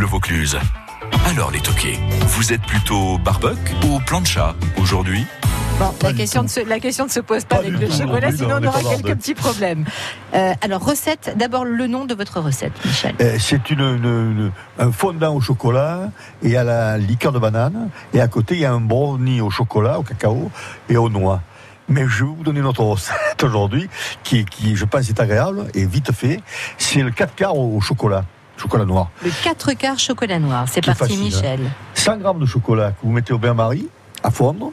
Bleu Vaucluse. Alors les toqués, vous êtes plutôt barbecue ou plancha aujourd'hui? Bon, la question, ne se, la question ne se pose pas, Pas avec le tout, chocolat, sinon non, on aura quelques petits problèmes. Euh, alors, recette, d'abord le nom de votre recette, Michel. Euh, C'est une, une- une- un fondant au chocolat et à la liqueur de banane. Et à côté, il y a un brownie au chocolat, au cacao et aux noix. Mais je vais vous donner notre recette aujourd'hui, qui, qui, je pense, est agréable et vite fait. C'est le 4 quarts au chocolat, chocolat noir. Le 4 quarts chocolat noir. C'est parti, facile, Michel. 100 grammes de chocolat que vous mettez au bain-marie à fondre.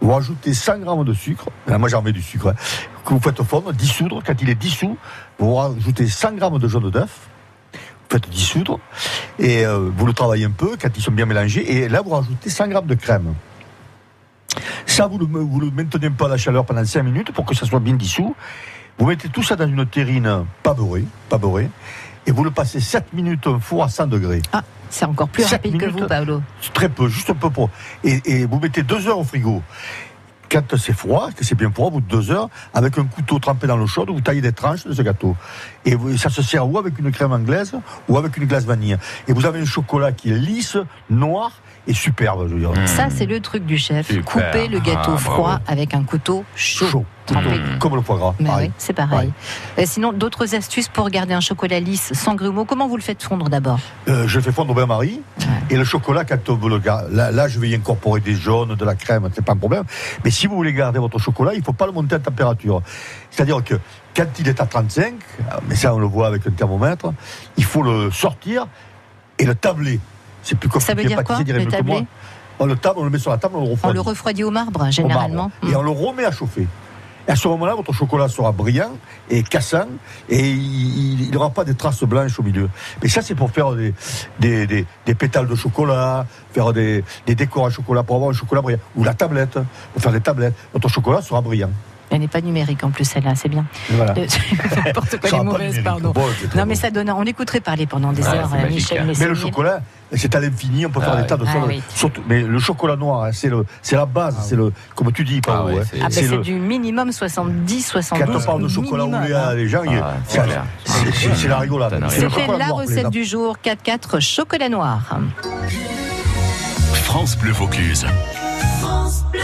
Vous rajoutez 100 grammes de sucre. Là, moi, j'en mets du sucre. hein, que vous faites fondre, dissoudre. Quand il est dissous, vous rajoutez 100 grammes de jaune d'œuf. Vous faites dissoudre. Et euh, vous le travaillez un peu quand ils sont bien mélangés. Et là, vous rajoutez 100 grammes de crème. Ça, vous le, vous le maintenez peu à la chaleur pendant 5 minutes pour que ça soit bien dissous. Vous mettez tout ça dans une terrine pas beurrée, pas beurrée. Et vous le passez 7 minutes au four à 100 degrés. Ah, c'est encore plus rapide que minutes. vous, Paolo. Très peu, juste un peu pour. Et, et vous mettez deux heures au frigo. Quand c'est froid, que c'est bien froid, au bout de deux heures, avec un couteau trempé dans l'eau chaude, vous taillez des tranches de ce gâteau. Et vous- ça se sert ou avec une crème anglaise ou avec une glace vanille. Et vous avez un chocolat qui est lisse, noir et superbe, je veux dire. Ça, c'est le truc du chef. Super. Couper le gâteau Ah, froid bravo. avec un couteau chaud. Chaud. Mmh. Comme le foie gras. Mais pareil. oui, c'est pareil. Euh, sinon, d'autres astuces pour garder un chocolat lisse sans grumeaux. Comment vous le faites fondre d'abord? Euh, je fais fondre au bain-marie. Ouais. Et le chocolat, quand vous le gar- là, là, je vais y incorporer des jaunes, de la crème, c'est pas un problème. Mais si vous voulez garder votre chocolat, il faut pas le monter en température. C'est-à-dire que quand il est à 35, mais ça on le voit avec un thermomètre, il faut le sortir et le tabler. C'est plus compliqué. Ça veut dire quoi, le tabler? On le table, on le met sur la table, on le On refroidit. le refroidit au marbre, au généralement. Et on le remet à chauffer. Et à ce moment-là, votre chocolat sera brillant et cassant et il n'aura pas des traces blanches au milieu. Mais ça, c'est pour faire des pétales de chocolat, faire des, des décors à chocolat pour avoir un chocolat brillant. Ou la tablette, pour faire des tablettes. Votre chocolat sera brillant. Elle n'est pas numérique en plus, celle-là, c'est bien. Voilà. Euh, N'importe quoi, les mauvaises, pardon. Bon, Non, mais bon. ça donne. On écouterait parler pendant des Ouais, heures, euh, magique, Michel hein. Mais le chocolat, c'est à l'infini, on peut faire Ah des tas de choses. Ah oui. Surtout, mais le chocolat noir, hein, c'est le, c'est la base, c'est le, comme tu dis, Ah ouais, hein. c'est- Ah, le- du minimum 70, 72. Quand on parle de chocolat au hein. les gens, Ah, c'est la rigolade. C'était la noir, recette du jour 4-4 chocolat noir. France Bleu Vaucluse. France Bleu.